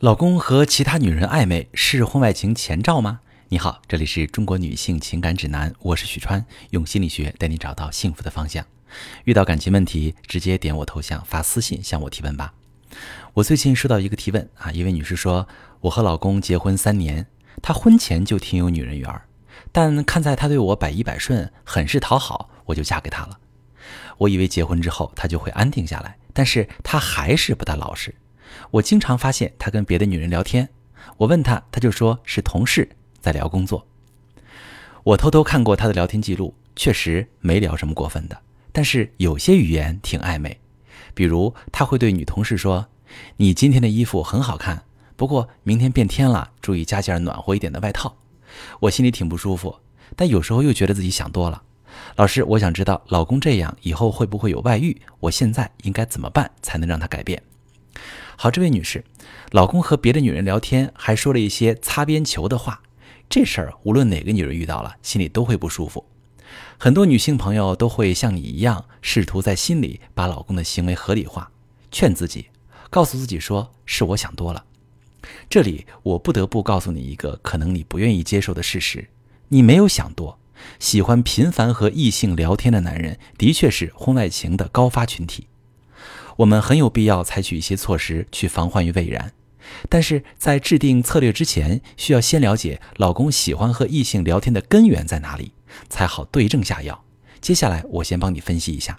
老公和其他女人暧昧是婚外情前兆吗？你好，这里是中国女性情感指南，我是许川，用心理学带你找到幸福的方向。遇到感情问题，直接点我头像发私信向我提问吧。我最近收到一个提问啊，一位女士说，我和老公结婚三年，他婚前就挺有女人缘，但看在他对我百依百顺，很是讨好，我就嫁给他了。我以为结婚之后他就会安定下来，但是他还是不大老实。我经常发现他跟别的女人聊天，我问他，他就说是同事在聊工作。我偷偷看过他的聊天记录，确实没聊什么过分的，但是有些语言挺暧昧，比如他会对女同事说：“你今天的衣服很好看，不过明天变天了，注意加件暖和一点的外套。”我心里挺不舒服，但有时候又觉得自己想多了。老师，我想知道老公这样以后会不会有外遇？我现在应该怎么办才能让他改变？好，这位女士，老公和别的女人聊天，还说了一些擦边球的话，这事儿无论哪个女人遇到了，心里都会不舒服。很多女性朋友都会像你一样，试图在心里把老公的行为合理化，劝自己，告诉自己说是我想多了。这里我不得不告诉你一个可能你不愿意接受的事实：你没有想多。喜欢频繁和异性聊天的男人，的确是婚外情的高发群体。我们很有必要采取一些措施去防患于未然，但是在制定策略之前，需要先了解老公喜欢和异性聊天的根源在哪里，才好对症下药。接下来我先帮你分析一下。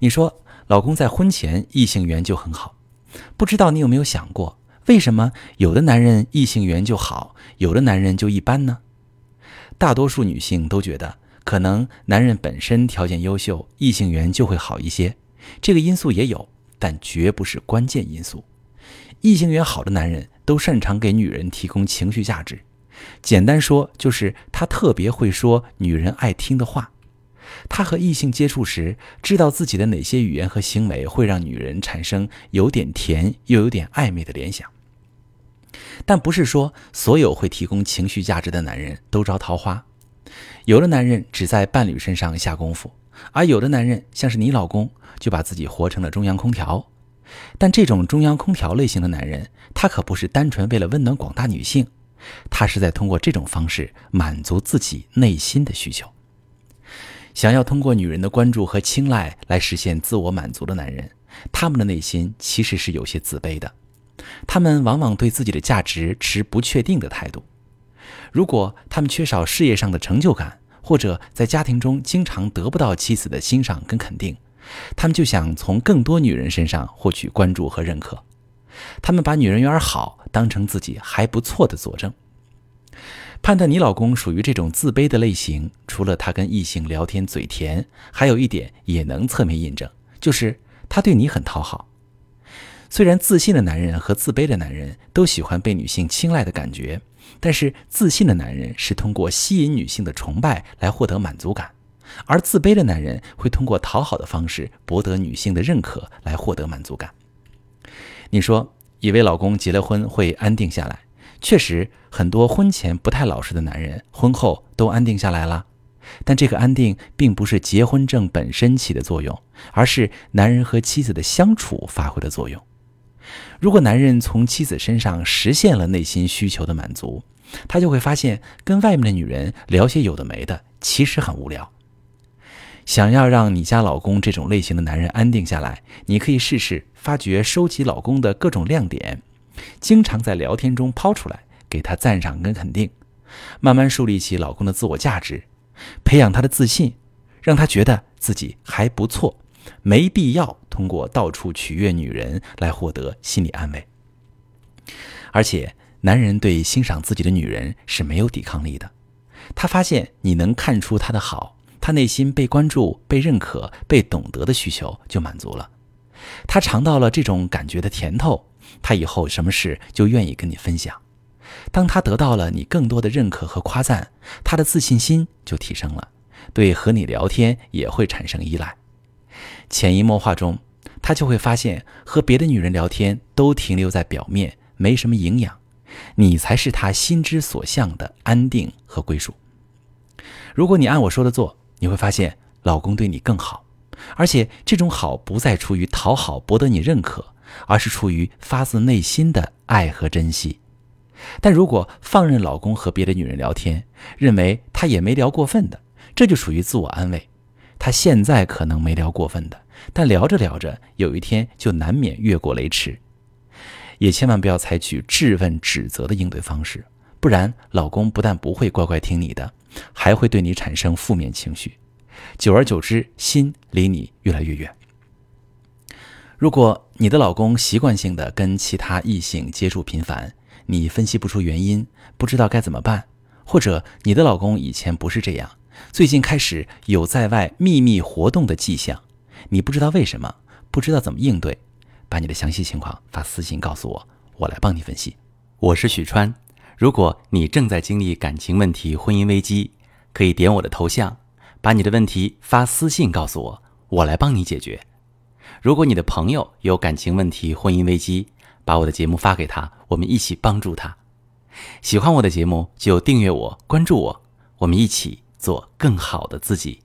你说老公在婚前异性缘就很好，不知道你有没有想过，为什么有的男人异性缘就好，有的男人就一般呢？大多数女性都觉得，可能男人本身条件优秀，异性缘就会好一些。这个因素也有，但绝不是关键因素。异性缘好的男人都擅长给女人提供情绪价值，简单说就是他特别会说女人爱听的话。他和异性接触时，知道自己的哪些语言和行为会让女人产生有点甜又有点暧昧的联想。但不是说所有会提供情绪价值的男人都招桃花，有的男人只在伴侣身上下功夫。而有的男人，像是你老公，就把自己活成了中央空调。但这种中央空调类型的男人，他可不是单纯为了温暖广大女性，他是在通过这种方式满足自己内心的需求。想要通过女人的关注和青睐来实现自我满足的男人，他们的内心其实是有些自卑的，他们往往对自己的价值持不确定的态度。如果他们缺少事业上的成就感，或者在家庭中经常得不到妻子的欣赏跟肯定，他们就想从更多女人身上获取关注和认可。他们把女人缘好当成自己还不错的佐证。判断你老公属于这种自卑的类型，除了他跟异性聊天嘴甜，还有一点也能侧面印证，就是他对你很讨好。虽然自信的男人和自卑的男人都喜欢被女性青睐的感觉。但是自信的男人是通过吸引女性的崇拜来获得满足感，而自卑的男人会通过讨好的方式博得女性的认可来获得满足感。你说，以为老公结了婚会安定下来，确实很多婚前不太老实的男人婚后都安定下来了，但这个安定并不是结婚证本身起的作用，而是男人和妻子的相处发挥的作用。如果男人从妻子身上实现了内心需求的满足，他就会发现跟外面的女人聊些有的没的，其实很无聊。想要让你家老公这种类型的男人安定下来，你可以试试发掘、收集老公的各种亮点，经常在聊天中抛出来，给他赞赏跟肯定，慢慢树立起老公的自我价值，培养他的自信，让他觉得自己还不错。没必要通过到处取悦女人来获得心理安慰，而且男人对欣赏自己的女人是没有抵抗力的。他发现你能看出他的好，他内心被关注、被认可、被懂得的需求就满足了。他尝到了这种感觉的甜头，他以后什么事就愿意跟你分享。当他得到了你更多的认可和夸赞，他的自信心就提升了，对和你聊天也会产生依赖。潜移默化中，他就会发现和别的女人聊天都停留在表面，没什么营养。你才是他心之所向的安定和归属。如果你按我说的做，你会发现老公对你更好，而且这种好不再出于讨好博得你认可，而是出于发自内心的爱和珍惜。但如果放任老公和别的女人聊天，认为他也没聊过分的，这就属于自我安慰。他现在可能没聊过分的，但聊着聊着，有一天就难免越过雷池。也千万不要采取质问、指责的应对方式，不然老公不但不会乖乖听你的，还会对你产生负面情绪，久而久之，心离你越来越远。如果你的老公习惯性的跟其他异性接触频繁，你分析不出原因，不知道该怎么办，或者你的老公以前不是这样，最近开始有在外秘密活动的迹象，你不知道为什么，不知道怎么应对。把你的详细情况发私信告诉我，我来帮你分析。我是许川，如果你正在经历感情问题、婚姻危机，可以点我的头像，把你的问题发私信告诉我，我来帮你解决。如果你的朋友有感情问题、婚姻危机，把我的节目发给他，我们一起帮助他。喜欢我的节目就订阅我、关注我，我们一起做更好的自己。